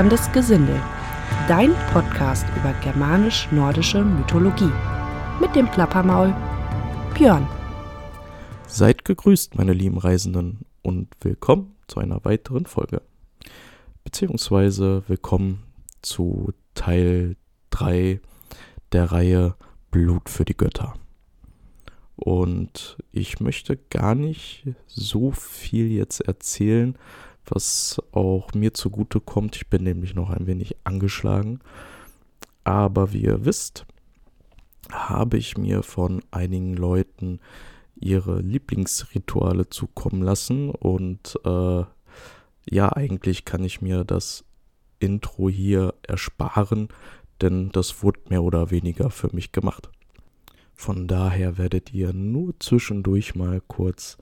Plapperndes Gesindel, dein Podcast über germanisch-nordische Mythologie. Mit dem Plappermaul Björn. Seid gegrüßt, meine lieben Reisenden, und willkommen zu einer weiteren Folge. Beziehungsweise willkommen zu Teil 3 der Reihe Blut für die Götter. Und ich möchte gar nicht so viel jetzt erzählen, was auch mir zugute kommt. Ich bin nämlich noch ein wenig angeschlagen. Aber wie ihr wisst, habe ich mir von einigen Leuten ihre Lieblingsrituale zukommen lassen. Und äh, ja, eigentlich kann ich mir das Intro hier ersparen, denn das wurde mehr oder weniger für mich gemacht. Von daher werdet ihr nur zwischendurch mal kurz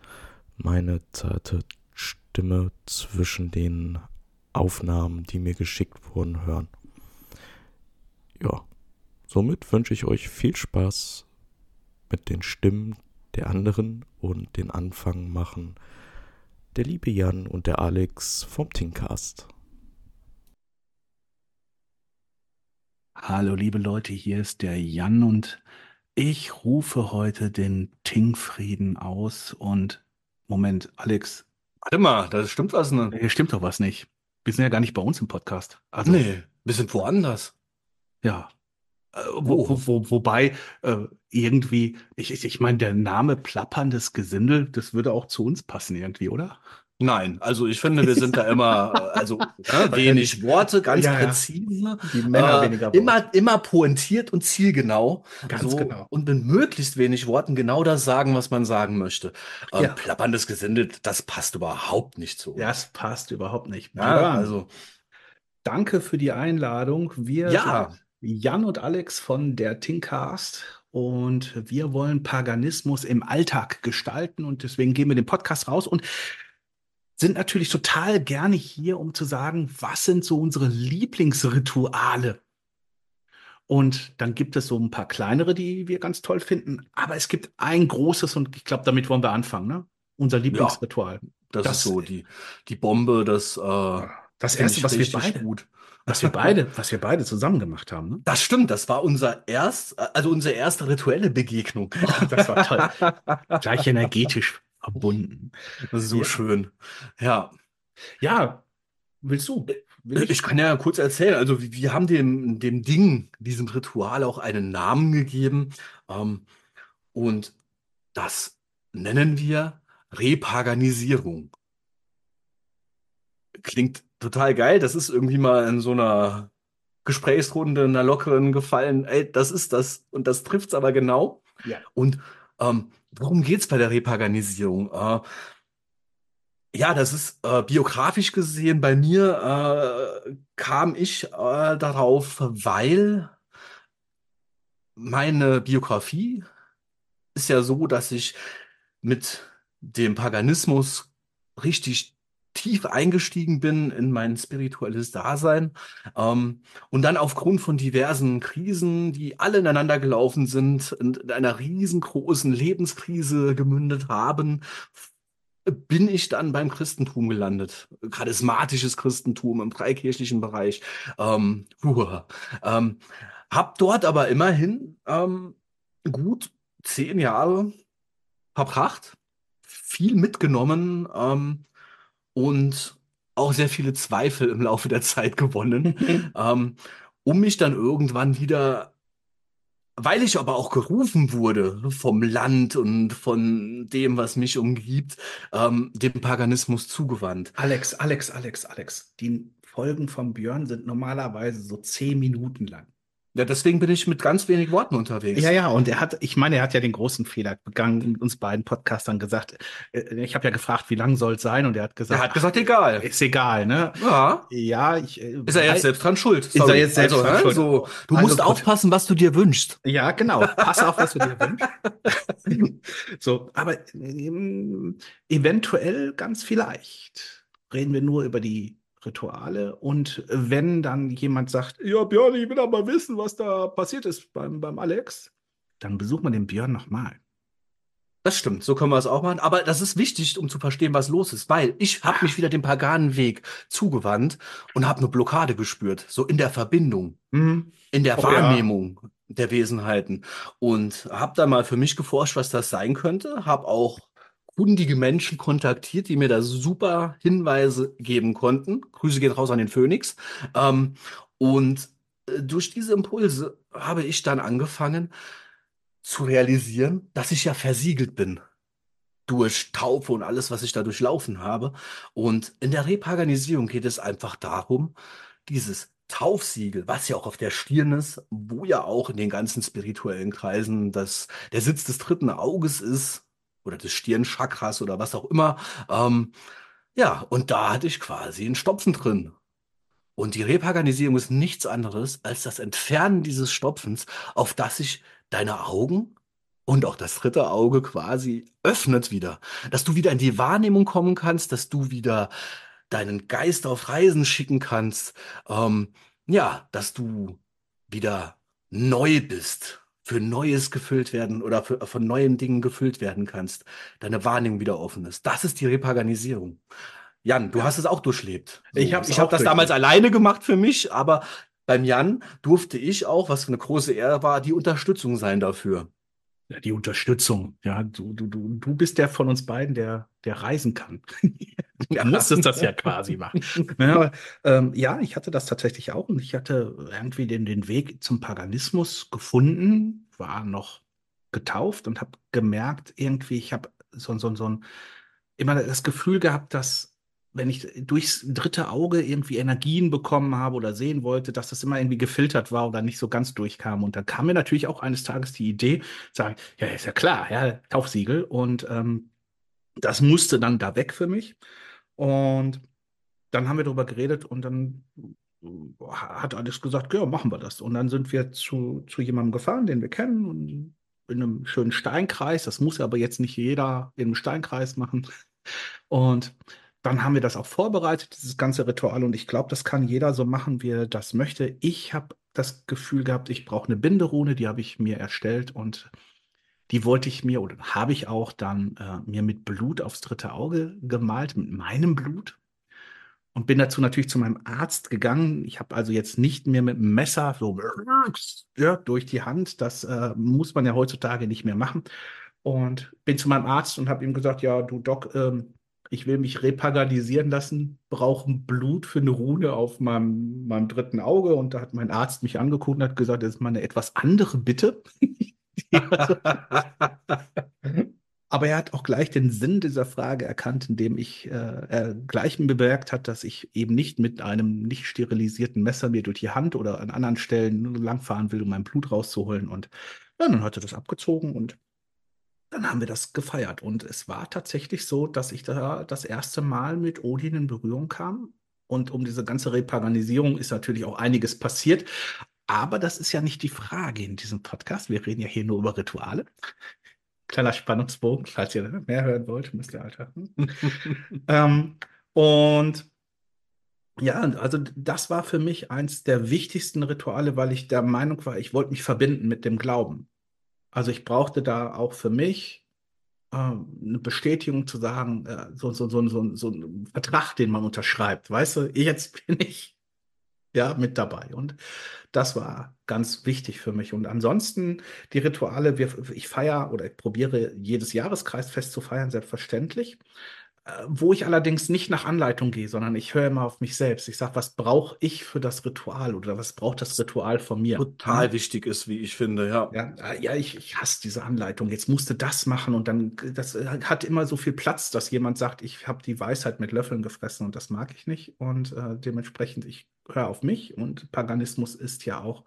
meine zarte Stimme zwischen den Aufnahmen, die mir geschickt wurden, hören. Ja, somit wünsche ich euch viel Spaß mit den Stimmen der anderen und den Anfang machen der liebe Jan und der Alex vom Tinkcast. Hallo liebe Leute, hier ist der Jan und ich rufe heute den Tinkfrieden aus und Moment, Alex, Warte mal, da stimmt was ne? hier stimmt doch was nicht. Wir sind ja gar nicht bei uns im Podcast. Also, Nee, wir sind woanders. ja. Äh, wo, wo, wo, wobei äh, irgendwie, ich, ich, ich meine, der Name Plapperndes Gesindel, das würde auch zu uns passen irgendwie, oder? Nein, also ich finde, wir sind da immer, äh, also ja, wenig Worte, ganz Ja, präzise, Die Männer äh, weniger Worte. immer, immer pointiert und zielgenau. Ganz so, genau. Und mit möglichst wenig Worten genau das sagen, was man sagen möchte. Ähm, Ja. Plapperndes Gesindel, das passt überhaupt nicht zu. Das passt überhaupt nicht. ja also danke für die Einladung. Wir Ja. sind Jan und Alex von der Tinkcast und wir wollen Paganismus im Alltag gestalten und deswegen gehen wir den Podcast raus und sind natürlich total gerne hier, um zu sagen, was sind so unsere Lieblingsrituale? Und dann gibt es so ein paar kleinere, die wir ganz toll finden, aber es gibt ein großes und ich glaube, damit wollen wir anfangen, ne? Unser Lieblingsritual. das, das- ist so die, die Bombe, das, äh, Das erste, was wir beide, gut. was wir beide, was wir beide zusammen gemacht haben, ne? Das stimmt, das war unser erst, also unsere erste rituelle Begegnung. Oh, das war toll. Gleich energetisch verbunden. Das ist so Ja. schön. Ja, Ja, willst du? Will ich kann ja kurz erzählen. Also wir haben dem, dem Ding, diesem Ritual auch einen Namen gegeben. Ähm, und das nennen wir Repaganisierung. Klingt total geil. Das ist irgendwie mal in so einer Gesprächsrunde, einer lockeren gefallen. Ey, das ist das. Und das trifft's aber genau. Ja. Und ähm, worum geht's bei der Repaganisierung? Äh, ja, das ist äh, biografisch gesehen bei mir äh, kam ich äh, darauf, weil meine Biografie ist ja so, dass ich mit dem Paganismus richtig tief eingestiegen bin in mein spirituelles Dasein ähm, und dann aufgrund von diversen Krisen, die alle ineinander gelaufen sind, in einer riesengroßen Lebenskrise gemündet haben, bin ich dann beim Christentum gelandet. Charismatisches Christentum im freikirchlichen Bereich. Ähm, huah. ähm, hab dort aber immerhin ähm, gut zehn Jahre verbracht, viel mitgenommen ähm, und auch sehr viele Zweifel im Laufe der Zeit gewonnen, ähm, um mich dann irgendwann wieder weil ich aber auch gerufen wurde vom Land und von dem, was mich umgibt, ähm, dem Paganismus zugewandt. Alex, Alex, Alex, Alex. Die Folgen von Björn sind normalerweise so zehn Minuten lang. Ja, deswegen bin ich mit ganz wenig Worten unterwegs. Ja, ja, und er hat, ich meine, er hat ja den großen Fehler begangen mit uns beiden Podcastern gesagt. äh, Ich habe ja gefragt, wie lang soll es sein, und er hat Er gesagt, hat gesagt, egal. ach, ist egal, ne? Ja. Ja, ich. äh, Ist er jetzt selbst dran schuld? er Sorry. jetzt selbst also, dran schuld? So, du Also musst gut. aufpassen, was du dir wünschst. Ja, genau. Pass auf, was du dir wünschst. so, aber ähm, eventuell ganz vielleicht reden wir nur über die Rituale und wenn dann jemand sagt, ja, Björn, ich will aber wissen, was da passiert ist beim, beim Alex, dann besucht man den Björn nochmal. Das stimmt, so können wir es auch machen. Aber das ist wichtig, um zu verstehen, was los ist, weil ich habe mich wieder dem Paganenweg zugewandt und habe eine Blockade gespürt, so in der Verbindung, Mhm. in der Oh, Wahrnehmung der Wesenheiten. Und habe da mal für mich geforscht, was das sein könnte. Habe auch kundige Menschen kontaktiert, die mir da super Hinweise geben konnten. Grüße gehen raus an den Phönix. Ähm, und äh, durch diese Impulse habe ich dann angefangen zu realisieren, dass ich ja versiegelt bin durch Taufe und alles, was ich da durchlaufen habe. Und in der Repaganisierung geht es einfach darum, dieses Taufsiegel, was ja auch auf der Stirn ist, wo ja auch in den ganzen spirituellen Kreisen das, der Sitz des dritten Auges ist, oder des Stirnchakras oder was auch immer. Ähm, ja, und da hatte ich quasi einen Stopfen drin. Und die Repaganisierung ist nichts anderes als das Entfernen dieses Stopfens, auf das sich deine Augen und auch das dritte Auge quasi öffnet wieder. Dass du wieder in die Wahrnehmung kommen kannst, dass du wieder deinen Geist auf Reisen schicken kannst. Ähm, ja, dass du wieder neu bist, für Neues gefüllt werden oder für, von neuen Dingen gefüllt werden kannst. Deine Wahrnehmung wieder offen ist. Das ist die Repaganisierung. Jan, du Ja. hast es auch durchlebt. Ich hab's ich hab das damals alleine gemacht für mich, aber beim Jan durfte ich auch, was eine große Ehre war, die Unterstützung sein dafür. Die Unterstützung. Ja, du, du, du, du bist der von uns beiden, der, der reisen kann. Du musstest das ja quasi machen. Ja, aber, ähm, ja, ich hatte das tatsächlich auch und ich hatte irgendwie den, den Weg zum Paganismus gefunden, war noch getauft und habe gemerkt, irgendwie, ich habe so, so, so ein, immer das Gefühl gehabt, dass wenn ich durchs dritte Auge irgendwie Energien bekommen habe oder sehen wollte, dass das immer irgendwie gefiltert war oder nicht so ganz durchkam. Und dann kam mir natürlich auch eines Tages die Idee, sagen, ja, ist ja klar, ja, Taufsiegel. Und ähm, das musste dann da weg für mich. Und dann haben wir darüber geredet und dann hat Alex gesagt, ja, machen wir das. Und dann sind wir zu, zu jemandem gefahren, den wir kennen, und in einem schönen Steinkreis. Das muss aber jetzt nicht jeder in einem Steinkreis machen. Und dann haben wir das auch vorbereitet, dieses ganze Ritual. Und ich glaube, das kann jeder so machen, wie er das möchte. Ich habe das Gefühl gehabt, ich brauche eine Binderune, die habe ich mir erstellt und die wollte ich mir oder habe ich auch dann äh, mir mit Blut aufs dritte Auge gemalt, mit meinem Blut. Und bin dazu natürlich zu meinem Arzt gegangen. Ich habe also jetzt nicht mehr mit dem Messer so ja, durch die Hand. Das äh, muss man ja heutzutage nicht mehr machen. Und bin zu meinem Arzt und habe ihm gesagt, ja, du Doc, ähm, ich will mich repaganisieren lassen, brauche Blut für eine Rune auf meinem, meinem dritten Auge. Und da hat mein Arzt mich angeguckt und hat gesagt, das ist mal eine etwas andere Bitte. Aber er hat auch gleich den Sinn dieser Frage erkannt, indem ich äh, er gleich bemerkt hat, dass ich eben nicht mit einem nicht sterilisierten Messer mir durch die Hand oder an anderen Stellen langfahren will, um mein Blut rauszuholen. Und ja, dann hat er das abgezogen und dann haben wir das gefeiert. Und es war tatsächlich so, dass ich da das erste Mal mit Odin in Berührung kam. Und um diese ganze Repaganisierung ist natürlich auch einiges passiert. Aber das ist ja nicht die Frage in diesem Podcast. Wir reden ja hier nur über Rituale. Kleiner Spannungsbogen, falls ihr mehr hören wollt, müsst ihr hören. ähm, und ja, also das war für mich eins der wichtigsten Rituale, weil ich der Meinung war, ich wollte mich verbinden mit dem Glauben. Also ich brauchte da auch für mich äh, eine Bestätigung zu sagen, äh, so, so, so, so, so ein Vertrag, den man unterschreibt. Weißt du, jetzt bin ich ja mit dabei. Und das war ganz wichtig für mich. Und ansonsten die Rituale, wir, ich feiere oder ich probiere jedes Jahreskreisfest zu feiern, selbstverständlich. Wo ich allerdings nicht nach Anleitung gehe, sondern ich höre immer auf mich selbst. Ich sage, was brauche ich für das Ritual oder was braucht das Ritual von mir? Total wichtig ist, wie ich finde, ja. Ja, äh, ja, ich, ich hasse diese Anleitung. Jetzt musst du das machen und dann, das äh, hat immer so viel Platz, dass jemand sagt, ich habe die Weisheit mit Löffeln gefressen und das mag ich nicht. Und äh, dementsprechend, ich höre auf mich und Paganismus ist ja auch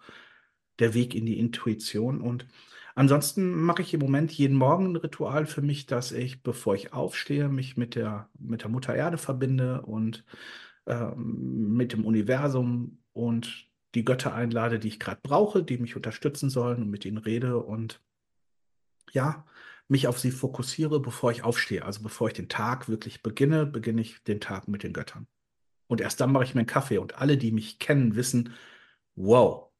der Weg in die Intuition. Und ansonsten mache ich im Moment jeden Morgen ein Ritual für mich, dass ich, bevor ich aufstehe, mich mit der, mit der Mutter Erde verbinde und ähm, mit dem Universum und die Götter einlade, die ich gerade brauche, die mich unterstützen sollen und mit ihnen rede und ja, mich auf sie fokussiere, bevor ich aufstehe. Also bevor ich den Tag wirklich beginne, beginne ich den Tag mit den Göttern. Und erst dann mache ich meinen Kaffee und alle, die mich kennen, wissen, wow,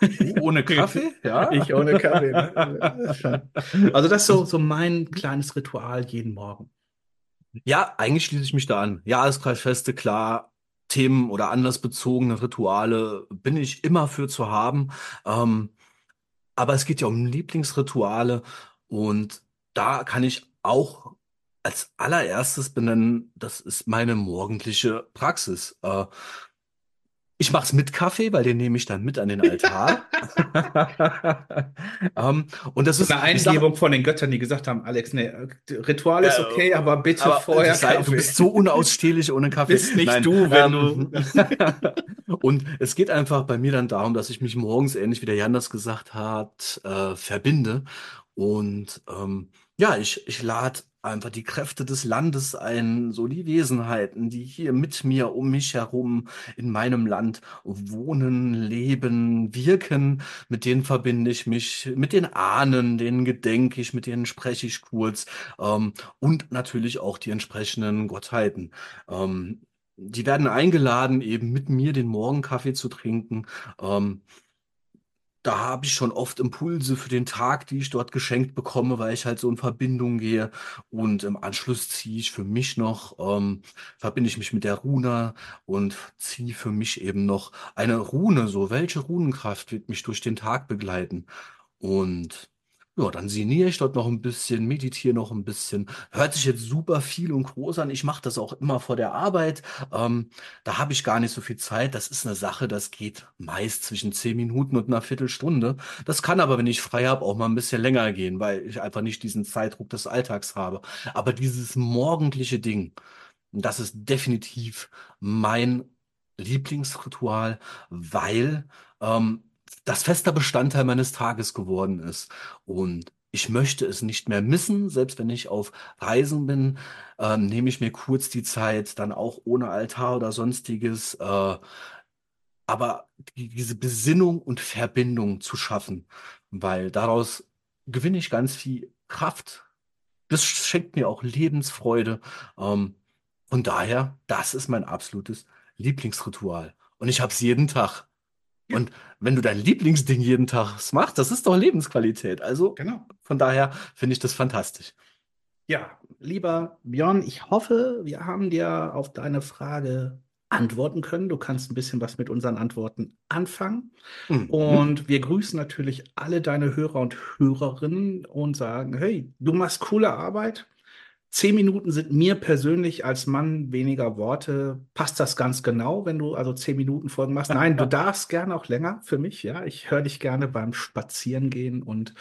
Oh, ohne Kaffee? Ja. Ich ohne Kaffee. Ne? Also das ist so, so mein kleines Ritual jeden Morgen. Ja, eigentlich schließe ich mich da an. Jahreskreisfeste, klar, Themen oder anlassbezogene Rituale bin ich immer für zu haben. Ähm, aber es geht ja um Lieblingsrituale und da kann ich auch als allererstes benennen, das ist meine morgendliche Praxis. Äh, ich mache es mit Kaffee, weil den nehme ich dann mit an den Altar. um, ähm, und das ist eine Eingebung von den Göttern, die gesagt haben, Alex, nee, Ritual ist okay, aber bitte aber vorher sei, Kaffee. Du bist so unausstehlich ohne Kaffee. Bist nicht Nein, du, wenn ähm, du. und es geht einfach bei mir dann darum, dass ich mich morgens, ähnlich wie der Jan das gesagt hat, äh, verbinde. Und ähm, ja, ich, ich lade einfach die Kräfte des Landes ein, so die Wesenheiten, die hier mit mir, um mich herum in meinem Land wohnen, leben, wirken, mit denen verbinde ich mich, mit den Ahnen, denen gedenke ich, mit denen spreche ich kurz ähm, und natürlich auch die entsprechenden Gottheiten. Ähm, die werden eingeladen, eben mit mir den Morgenkaffee zu trinken. Ähm, da habe ich schon oft Impulse für den Tag, die ich dort geschenkt bekomme, weil ich halt so in Verbindung gehe. Und im Anschluss ziehe ich für mich noch, ähm, verbinde ich mich mit der Rune und ziehe für mich eben noch eine Rune. So, welche Runenkraft wird mich durch den Tag begleiten? Und ja, dann sinniere ich dort noch ein bisschen, meditiere noch ein bisschen. Hört sich jetzt super viel und groß an. Ich mache das auch immer vor der Arbeit. Ähm, da habe ich gar nicht so viel Zeit. Das ist eine Sache, das geht meist zwischen zehn Minuten und einer Viertelstunde. Das kann aber, wenn ich frei habe, auch mal ein bisschen länger gehen, weil ich einfach nicht diesen Zeitdruck des Alltags habe. Aber dieses morgendliche Ding, das ist definitiv mein Lieblingsritual, weil ähm, das fester Bestandteil meines Tages geworden ist. Und ich möchte es nicht mehr missen, selbst wenn ich auf Reisen bin, äh, nehme ich mir kurz die Zeit, dann auch ohne Altar oder sonstiges, äh, aber die, diese Besinnung und Verbindung zu schaffen, weil daraus gewinne ich ganz viel Kraft. Das schenkt mir auch Lebensfreude. Ähm, von daher, das ist mein absolutes Lieblingsritual. Und ich habe es jeden Tag. Und wenn du dein Lieblingsding jeden Tag machst, das ist doch Lebensqualität. Also genau. von daher finde ich das fantastisch. Ja, lieber Björn, ich hoffe, wir haben dir auf deine Frage antworten können. Du kannst ein bisschen was mit unseren Antworten anfangen. Mhm. Und wir grüßen natürlich alle deine Hörer und Hörerinnen und sagen, hey, du machst coole Arbeit. Zehn Minuten sind mir persönlich als Mann weniger Worte. Passt das ganz genau, wenn du also zehn Minuten Folgen machst? Nein, du darfst gerne auch länger für mich. Ja, ich höre dich gerne beim Spazierengehen und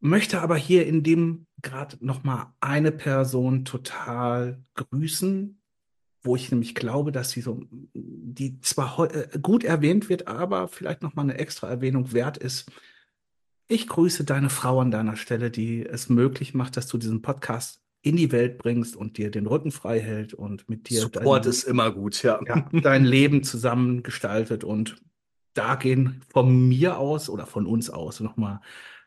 möchte aber hier in dem gerade noch mal eine Person total grüßen, wo ich nämlich glaube, dass sie so, die zwar äh, gut erwähnt wird, aber vielleicht noch mal eine extra Erwähnung wert ist. Ich grüße deine Frau an deiner Stelle, die es möglich macht, dass du diesen Podcast in die Welt bringst und dir den Rücken frei hält und mit dir Support dein, ist immer gut, ja. ja. dein Leben zusammen gestaltet und da gehen von mir aus oder von uns aus nochmal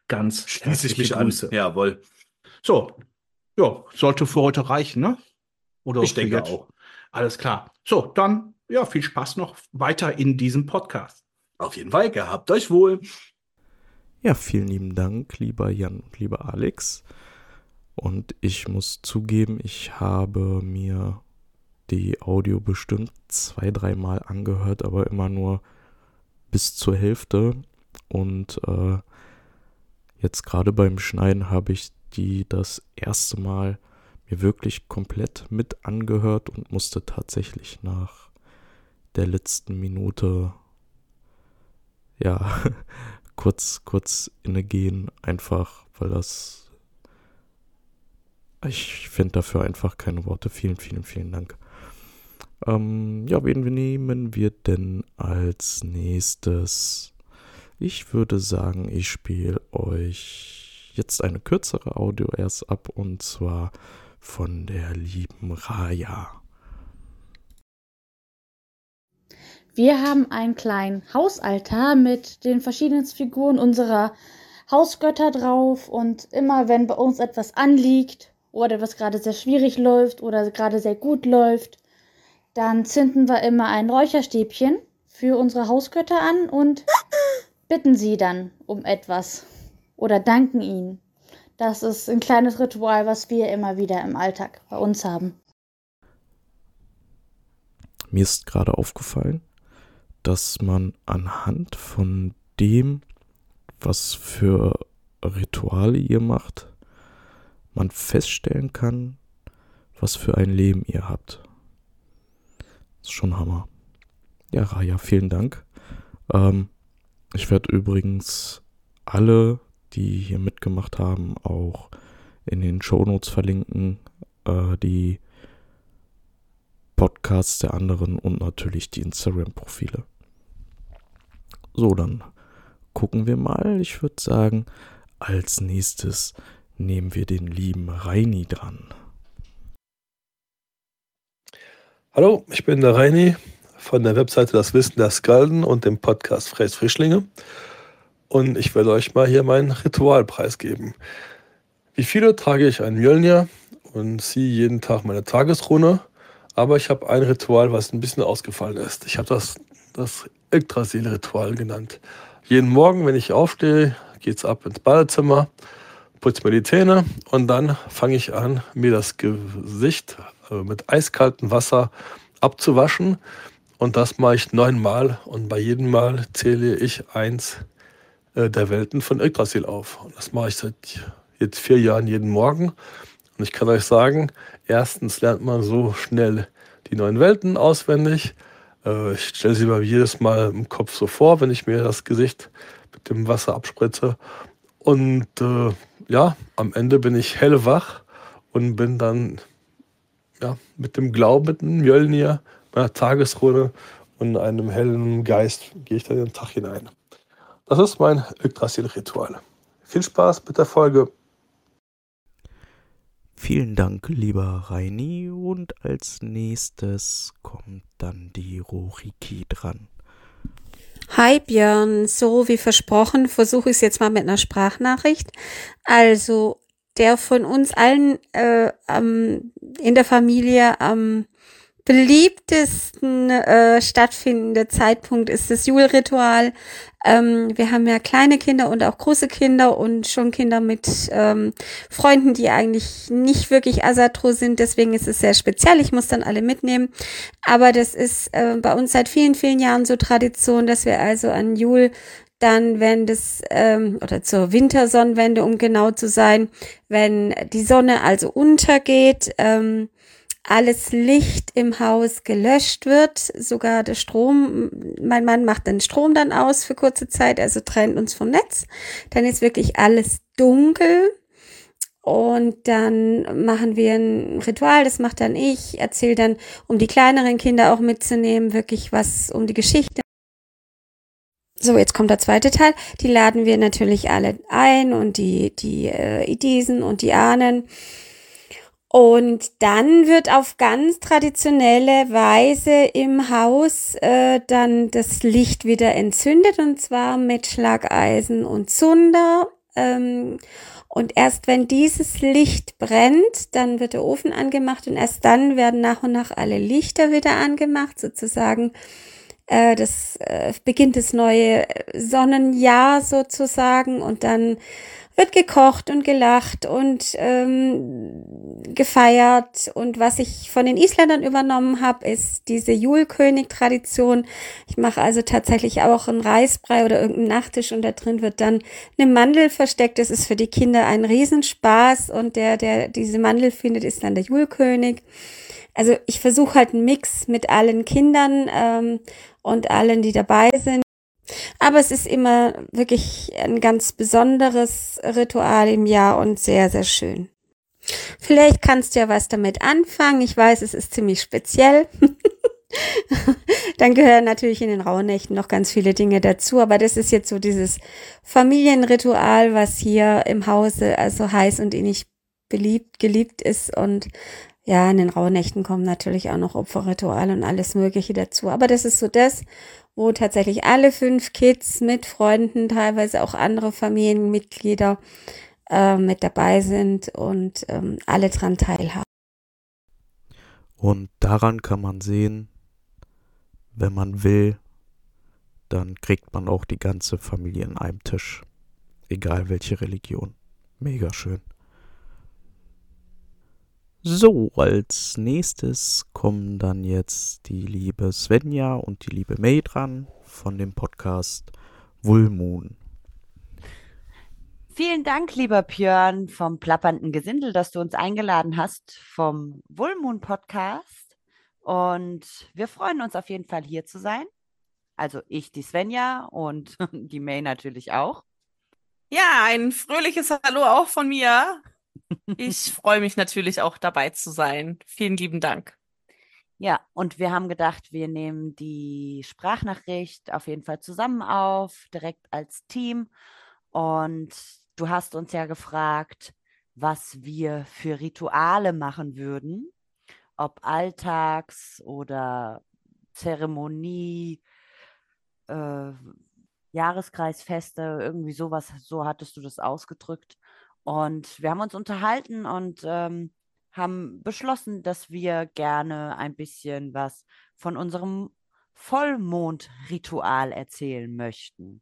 ganz schließe ich mich Grüße. an. Jawohl. So, ja, sollte für heute reichen, ne? Oder ich denke jetzt? auch. Alles klar. So, dann ja, viel Spaß noch weiter in diesem Podcast. Auf jeden Fall, gehabt euch wohl. Ja, vielen lieben Dank, lieber Jan und lieber Alex. Und ich muss zugeben, ich habe mir die Audio bestimmt zwei, dreimal angehört, aber immer nur bis zur Hälfte. Und äh, jetzt gerade beim Schneiden habe ich die das erste Mal mir wirklich komplett mit angehört und musste tatsächlich nach der letzten Minute ja kurz, kurz innegehen, einfach, weil das. Ich finde dafür einfach keine Worte. Vielen, vielen, vielen Dank. Ähm, ja, wen nehmen wir denn als nächstes? Ich würde sagen, ich spiele euch jetzt eine kürzere Audio erst ab und zwar von der lieben Raya. Wir haben einen kleinen Hausaltar mit den verschiedenen Figuren unserer Hausgötter drauf und immer wenn bei uns etwas anliegt oder was gerade sehr schwierig läuft oder gerade sehr gut läuft, dann zünden wir immer ein Räucherstäbchen für unsere Hausgötter an und bitten sie dann um etwas oder danken ihnen. Das ist ein kleines Ritual, was wir immer wieder im Alltag bei uns haben. Mir ist gerade aufgefallen, dass man anhand von dem, was für Rituale ihr macht, man feststellen kann, was für ein Leben ihr habt. Das ist schon Hammer. Ja, Raja, vielen Dank. Ähm, ich werde übrigens alle, die hier mitgemacht haben, auch in den Shownotes verlinken. Äh, die Podcasts der anderen und natürlich die Instagram-Profile. So, dann gucken wir mal. Ich würde sagen, als nächstes nehmen wir den lieben Reini dran. Hallo, ich bin der Reini von der Webseite Das Wissen der Skalden und dem Podcast Fräs Frischlinge. Und ich werde euch mal hier mein Ritual preisgeben. Wie viele trage ich ein Mjölnir und ziehe jeden Tag meine Tagesrune. Aber ich habe ein Ritual, was ein bisschen ausgefallen ist. Ich habe das das Yggdrasil-Ritual genannt. Jeden Morgen, wenn ich aufstehe, geht es ab ins Badezimmer, putze mir die Zähne und dann fange ich an, mir das Gesicht äh, mit eiskaltem Wasser abzuwaschen. Und das mache ich neunmal und bei jedem Mal zähle ich eins äh, der Welten von Yggdrasil auf. Und das mache ich seit jetzt vier Jahren jeden Morgen. Und ich kann euch sagen, erstens lernt man so schnell die neuen Welten auswendig. Äh, ich stelle sie mir jedes Mal im Kopf so vor, wenn ich mir das Gesicht mit dem Wasser abspritze. Und äh, ja, am Ende bin ich hellwach und bin dann ja, mit dem Glauben, mit dem Mjölnir, meiner Tagesrunde und einem hellen Geist gehe ich dann in den Tag hinein. Das ist mein Yggdrasil-Ritual. Viel Spaß mit der Folge. Vielen Dank, lieber Reini. Und als nächstes kommt dann die Roriki dran. Hi Björn, so wie versprochen versuche ich es jetzt mal mit einer Sprachnachricht. Also der von uns allen äh, ähm, in der Familie am beliebtesten äh, stattfindende Zeitpunkt ist das Julritual. Ähm, wir haben ja kleine Kinder und auch große Kinder und schon Kinder mit ähm, Freunden, die eigentlich nicht wirklich Asatro sind. Deswegen ist es sehr speziell. Ich muss dann alle mitnehmen. Aber das ist äh, bei uns seit vielen, vielen Jahren so Tradition, dass wir also an Jul dann, wenn das, ähm, oder zur Wintersonnenwende, um genau zu sein, wenn die Sonne also untergeht, ähm, alles Licht im Haus gelöscht wird, sogar der Strom, mein Mann macht den Strom dann aus für kurze Zeit, also trennt uns vom Netz, dann ist wirklich alles dunkel und dann machen wir ein Ritual, das macht dann ich, erzähle dann, um die kleineren Kinder auch mitzunehmen, wirklich was um die Geschichte. So, jetzt kommt der zweite Teil. Die laden wir natürlich alle ein und die, die äh, Idisen und die Ahnen. Und dann wird auf ganz traditionelle Weise im Haus äh, dann das Licht wieder entzündet und zwar mit Schlageisen und Zunder. Ähm, und erst wenn dieses Licht brennt, dann wird der Ofen angemacht und erst dann werden nach und nach alle Lichter wieder angemacht, sozusagen. Äh, das äh, beginnt das neue Sonnenjahr sozusagen und dann wird gekocht und gelacht und ähm, gefeiert. Und was ich von den Isländern übernommen habe, ist diese Julkönig-Tradition. Ich mache also tatsächlich auch einen Reisbrei oder irgendeinen Nachtisch und da drin wird dann eine Mandel versteckt. Das ist für die Kinder ein Riesenspaß und der, der diese Mandel findet, ist dann der Julkönig. Also ich versuche halt einen Mix mit allen Kindern ähm, und allen, die dabei sind. Aber es ist immer wirklich ein ganz besonderes Ritual im Jahr und sehr, sehr schön. Vielleicht kannst du ja was damit anfangen. Ich weiß, es ist ziemlich speziell. Dann gehören natürlich in den Rauhnächten noch ganz viele Dinge dazu, aber das ist jetzt so dieses Familienritual, was hier im Hause also heiß und innig beliebt, geliebt ist und ja, in den Rauhnächten kommen natürlich auch noch Opferrituale und alles Mögliche dazu. Aber das ist so das, wo tatsächlich alle fünf Kids mit Freunden, teilweise auch andere Familienmitglieder äh, mit dabei sind und ähm, alle dran teilhaben. Und daran kann man sehen, wenn man will, dann kriegt man auch die ganze Familie an einem Tisch. Egal welche Religion. Mega schön. So, als nächstes kommen dann jetzt die liebe Svenja und die liebe May dran von dem Podcast Wohlmoon. Vielen Dank, lieber Björn vom plappernden Gesindel, dass du uns eingeladen hast vom Wohlmoon Podcast. Und wir freuen uns auf jeden Fall hier zu sein. Also ich, die Svenja und die May natürlich auch. Ja, ein fröhliches Hallo auch von mir. Ich freue mich natürlich auch dabei zu sein. Vielen lieben Dank. Ja, und wir haben gedacht, wir nehmen die Sprachnachricht auf jeden Fall zusammen auf, direkt als Team. Und du hast uns ja gefragt, was wir für Rituale machen würden, ob Alltags oder Zeremonie, äh, Jahreskreisfeste, irgendwie sowas, so hattest du das ausgedrückt. Und wir haben uns unterhalten und ähm, haben beschlossen, dass wir gerne ein bisschen was von unserem Vollmondritual erzählen möchten.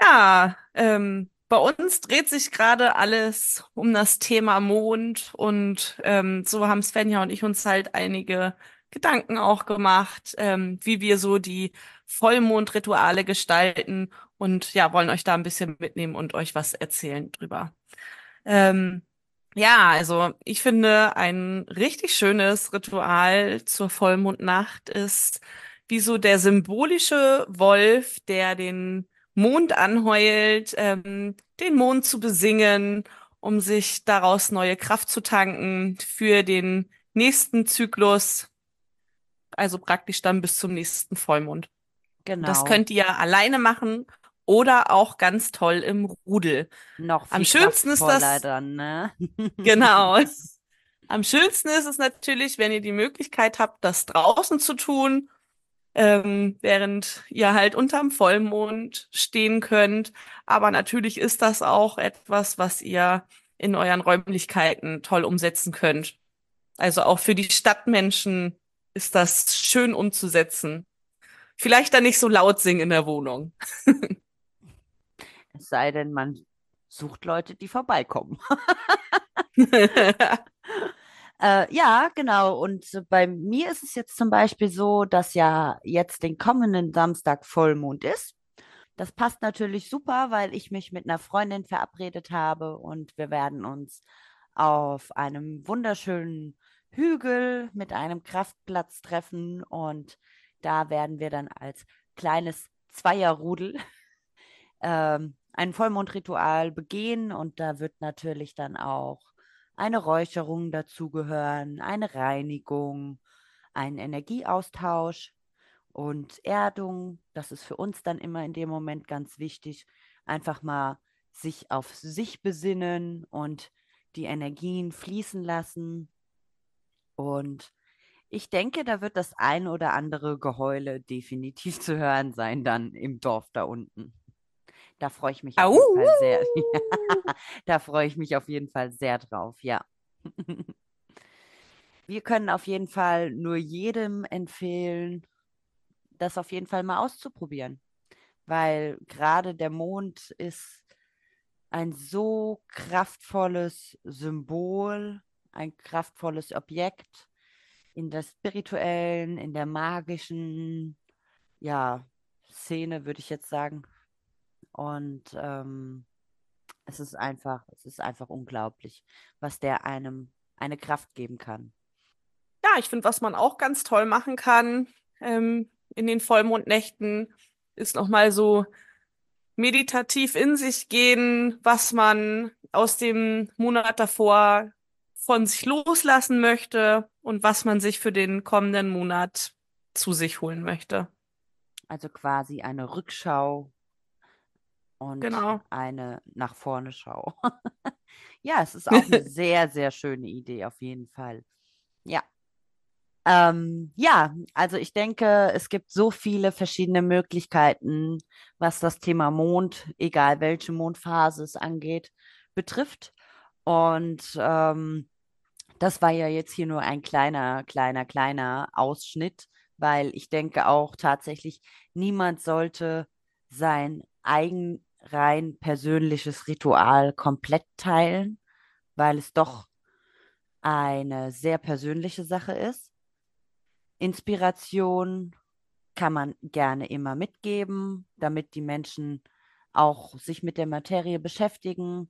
Ja, ähm, bei uns dreht sich gerade alles um das Thema Mond und ähm, so haben Svenja und ich uns halt einige Gedanken auch gemacht, ähm, wie wir so die Vollmondrituale gestalten und ja, wollen euch da ein bisschen mitnehmen und euch was erzählen drüber. Ähm, ja, also ich finde, ein richtig schönes Ritual zur Vollmondnacht ist wie so der symbolische Wolf, der den Mond anheult, ähm, den Mond zu besingen, um sich daraus neue Kraft zu tanken für den nächsten Zyklus, also praktisch dann bis zum nächsten Vollmond. Genau. Das könnt ihr alleine machen oder auch ganz toll im Rudel. Noch viel Am schönsten ist das- dann, ne? Genau. Am schönsten ist es natürlich, wenn ihr die Möglichkeit habt, das draußen zu tun, ähm, während ihr halt unterm Vollmond stehen könnt. Aber natürlich ist das auch etwas, was ihr in euren Räumlichkeiten toll umsetzen könnt. Also auch für die Stadtmenschen ist das schön umzusetzen. Vielleicht dann nicht so laut singen in der Wohnung. Es sei denn, man sucht Leute, die vorbeikommen. Äh, ja, genau. Und bei mir ist es jetzt zum Beispiel so, dass ja jetzt den kommenden Samstag Vollmond ist. Das passt natürlich super, weil ich mich mit einer Freundin verabredet habe und wir werden uns auf einem wunderschönen Hügel mit einem Kraftplatz treffen und da werden wir dann als kleines Zweierrudel ähm, ein Vollmondritual begehen und da wird natürlich dann auch eine Räucherung dazugehören, eine Reinigung, ein Energieaustausch und Erdung. Das ist für uns dann immer in dem Moment ganz wichtig. Einfach mal sich auf sich besinnen und die Energien fließen lassen. Und ich denke, da wird das ein oder andere Geheule definitiv zu hören sein dann im Dorf da unten. Da freue ich mich auf jeden Fall sehr. da freue ich mich auf jeden Fall sehr drauf, ja. Wir können auf jeden Fall nur jedem empfehlen, das auf jeden Fall mal auszuprobieren, weil gerade der Mond ist ein so kraftvolles Symbol, ein kraftvolles Objekt in der spirituellen, in der magischen, ja, Szene, würde ich jetzt sagen. Und ähm, es ist einfach, es ist einfach unglaublich, was der einem eine Kraft geben kann. Ja, ich finde, was man auch ganz toll machen kann ähm, in den Vollmondnächten, ist nochmal so meditativ in sich gehen, was man aus dem Monat davor von sich loslassen möchte und was man sich für den kommenden Monat zu sich holen möchte. Also quasi eine Rückschau und Genau. eine nach vorne Schau. ja, es ist auch eine sehr, sehr schöne Idee auf jeden Fall. Ja. Ähm, ja, also ich denke, es gibt so viele verschiedene Möglichkeiten, was das Thema Mond, egal welche Mondphase es angeht, betrifft. Und ähm, das war ja jetzt hier nur ein kleiner, kleiner, kleiner Ausschnitt weil ich denke auch tatsächlich, niemand sollte sein eigen rein persönliches Ritual komplett teilen, weil es doch eine sehr persönliche Sache ist. Inspiration kann man gerne immer mitgeben, damit die Menschen auch sich mit der Materie beschäftigen.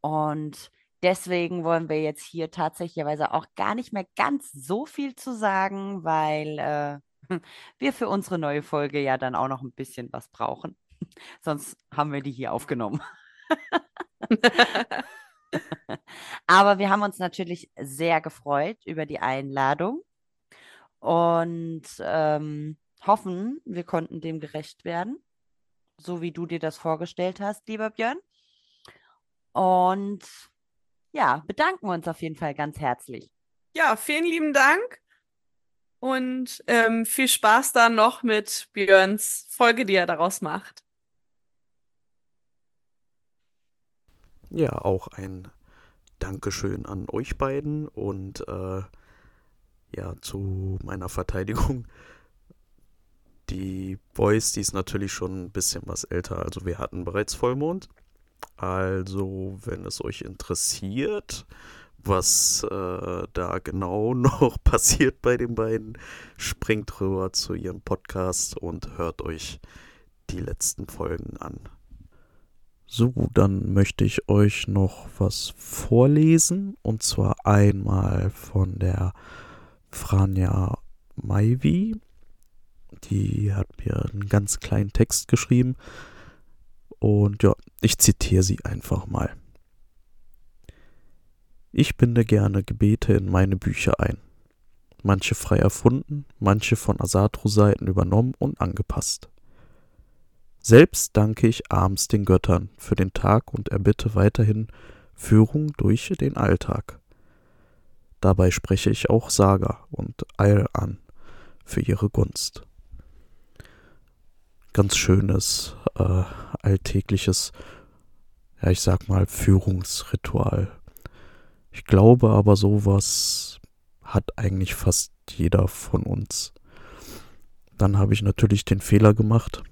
Und deswegen wollen wir jetzt hier tatsächlich auch gar nicht mehr ganz so viel zu sagen, weil äh, wir für unsere neue Folge ja dann auch noch ein bisschen was brauchen. Sonst haben wir die hier aufgenommen. Aber wir haben uns natürlich sehr gefreut über die Einladung und ähm, hoffen, wir konnten dem gerecht werden, so wie du dir das vorgestellt hast, lieber Björn. Und ja, bedanken wir uns auf jeden Fall ganz herzlich. Ja, vielen lieben Dank und ähm, viel Spaß dann noch mit Björns Folge, die er daraus macht. Ja, auch ein Dankeschön an euch beiden und äh, ja, zu meiner Verteidigung. Die Boys, die ist natürlich schon ein bisschen was älter, also wir hatten bereits Vollmond. Also, wenn es euch interessiert, was äh, da genau noch passiert bei den beiden, springt rüber zu ihrem Podcast und hört euch die letzten Folgen an. So, dann möchte ich euch noch was vorlesen. Und zwar einmal von der Franja Maivi. Die hat mir einen ganz kleinen Text geschrieben. Und ja, ich zitiere sie einfach mal. Ich binde gerne Gebete in meine Bücher ein. Manche frei erfunden, manche von Asatru-Seiten übernommen und angepasst. Selbst danke ich abends den Göttern für den Tag und erbitte weiterhin Führung durch den Alltag. Dabei spreche ich auch Saga und Eil an für ihre Gunst. Ganz schönes, äh, alltägliches, ja, ich sag mal, Führungsritual. Ich glaube aber, sowas hat eigentlich fast jeder von uns. Dann habe ich natürlich den Fehler gemacht,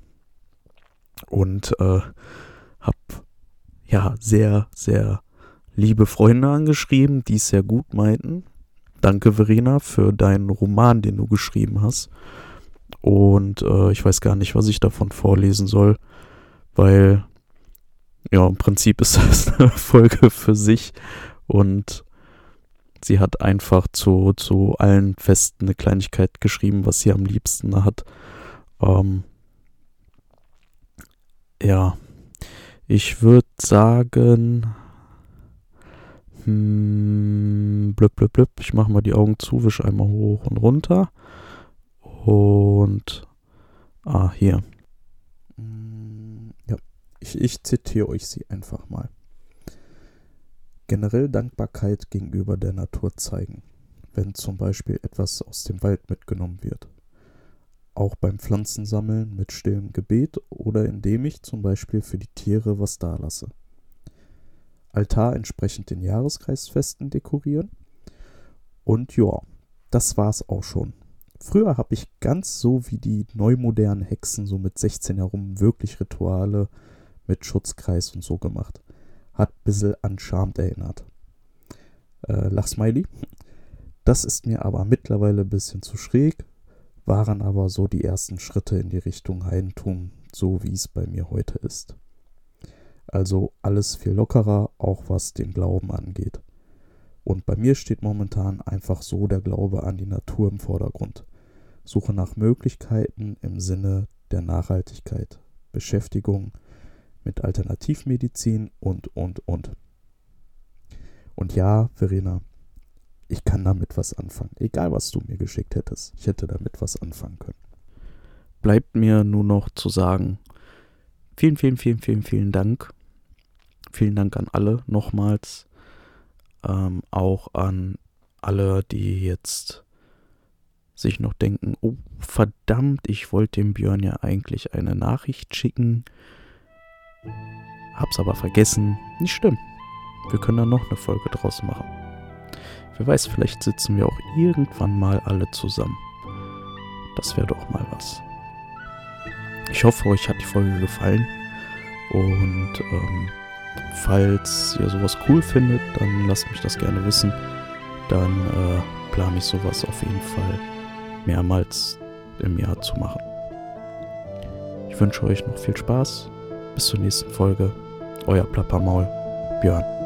und äh, habe ja sehr, sehr liebe Freunde angeschrieben, die es sehr gut meinten. Danke, Verena, für deinen Roman, den du geschrieben hast. Und äh, ich weiß gar nicht, was ich davon vorlesen soll, weil ja, im Prinzip ist das eine Folge für sich und sie hat einfach zu, zu allen Festen eine Kleinigkeit geschrieben, was sie am liebsten hat. Ähm, ja, ich würde sagen, hm, blub, blub, blub. Ich mache mal die Augen zu, wische einmal hoch und runter. Und, ah, hier. Ja, ich, ich zitiere euch sie einfach mal. Generell Dankbarkeit gegenüber der Natur zeigen, wenn zum Beispiel etwas aus dem Wald mitgenommen wird auch beim Pflanzensammeln mit stillem Gebet oder indem ich zum Beispiel für die Tiere was dalasse. Altar entsprechend den Jahreskreisfesten dekorieren. Und ja, das war's auch schon. Früher habe ich ganz so wie die neumodernen Hexen so mit 16 herum wirklich Rituale mit Schutzkreis und so gemacht. Hat ein bisschen an Charmed erinnert. Äh, Lachsmiley. Das ist mir aber mittlerweile ein bisschen zu schräg waren aber so die ersten Schritte in die Richtung Heidentum, so wie es bei mir heute ist. Also alles viel lockerer, auch was den Glauben angeht. Und bei mir steht momentan einfach so der Glaube an die Natur im Vordergrund. Suche nach Möglichkeiten im Sinne der Nachhaltigkeit, Beschäftigung mit Alternativmedizin und, und, und. Und ja, Verena, ich kann damit was anfangen. Egal, was du mir geschickt hättest. Ich hätte damit was anfangen können. Bleibt mir nur noch zu sagen, vielen, vielen, vielen, vielen, vielen Dank. Vielen Dank an alle nochmals. Ähm, auch an alle, die jetzt sich noch denken, oh verdammt, ich wollte dem Björn ja eigentlich eine Nachricht schicken. Hab's aber vergessen. Nicht schlimm. Wir können da noch eine Folge draus machen. Wer weiß, vielleicht sitzen wir auch irgendwann mal alle zusammen. Das wäre doch mal was. Ich hoffe, euch hat die Folge gefallen. Und ähm, falls ihr sowas cool findet, dann lasst mich das gerne wissen. Dann äh, plane ich sowas auf jeden Fall mehrmals im Jahr zu machen. Ich wünsche euch noch viel Spaß. Bis zur nächsten Folge. Euer Plappermaul, Björn.